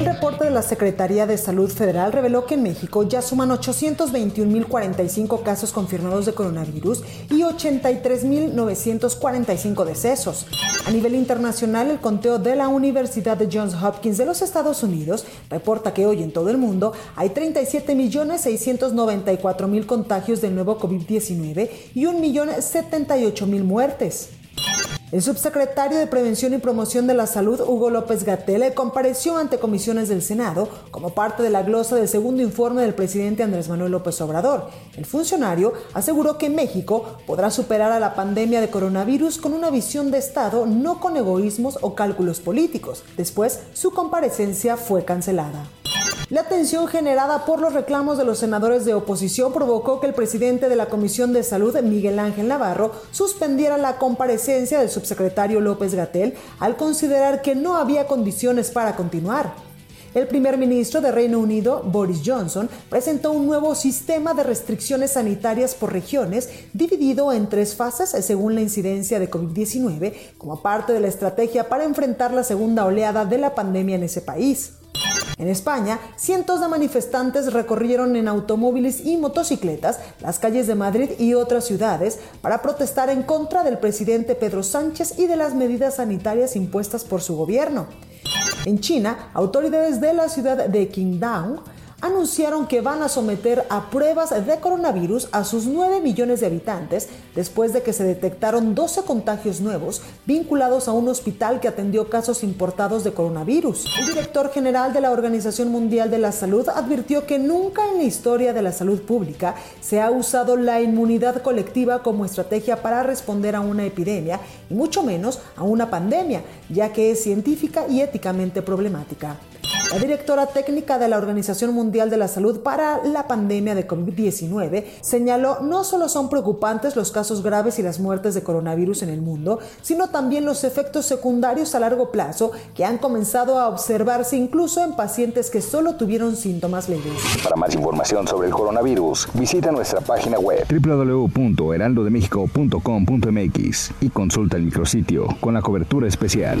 El reporte de la Secretaría de Salud Federal reveló que en México ya suman 821.045 casos confirmados de coronavirus y 83.945 decesos. A nivel internacional, el conteo de la Universidad de Johns Hopkins de los Estados Unidos reporta que hoy en todo el mundo hay 37.694.000 contagios del nuevo COVID-19 y 1.078.000 muertes. El subsecretario de Prevención y Promoción de la Salud, Hugo López Gatell, compareció ante comisiones del Senado como parte de la glosa del segundo informe del presidente Andrés Manuel López Obrador. El funcionario aseguró que México podrá superar a la pandemia de coronavirus con una visión de Estado, no con egoísmos o cálculos políticos. Después, su comparecencia fue cancelada. La tensión generada por los reclamos de los senadores de oposición provocó que el presidente de la Comisión de Salud, Miguel Ángel Navarro, suspendiera la comparecencia del subsecretario López Gatel al considerar que no había condiciones para continuar. El primer ministro de Reino Unido, Boris Johnson, presentó un nuevo sistema de restricciones sanitarias por regiones, dividido en tres fases según la incidencia de COVID-19, como parte de la estrategia para enfrentar la segunda oleada de la pandemia en ese país. En España, cientos de manifestantes recorrieron en automóviles y motocicletas las calles de Madrid y otras ciudades para protestar en contra del presidente Pedro Sánchez y de las medidas sanitarias impuestas por su gobierno. En China, autoridades de la ciudad de Qingdao anunciaron que van a someter a pruebas de coronavirus a sus 9 millones de habitantes después de que se detectaron 12 contagios nuevos vinculados a un hospital que atendió casos importados de coronavirus. El director general de la Organización Mundial de la Salud advirtió que nunca en la historia de la salud pública se ha usado la inmunidad colectiva como estrategia para responder a una epidemia y mucho menos a una pandemia, ya que es científica y éticamente problemática. La directora técnica de la Organización Mundial de la Salud para la pandemia de COVID-19 señaló no solo son preocupantes los casos graves y las muertes de coronavirus en el mundo, sino también los efectos secundarios a largo plazo que han comenzado a observarse incluso en pacientes que solo tuvieron síntomas leves. Para más información sobre el coronavirus, visita nuestra página web www.heraldodemexico.com.mx y consulta el micrositio con la cobertura especial.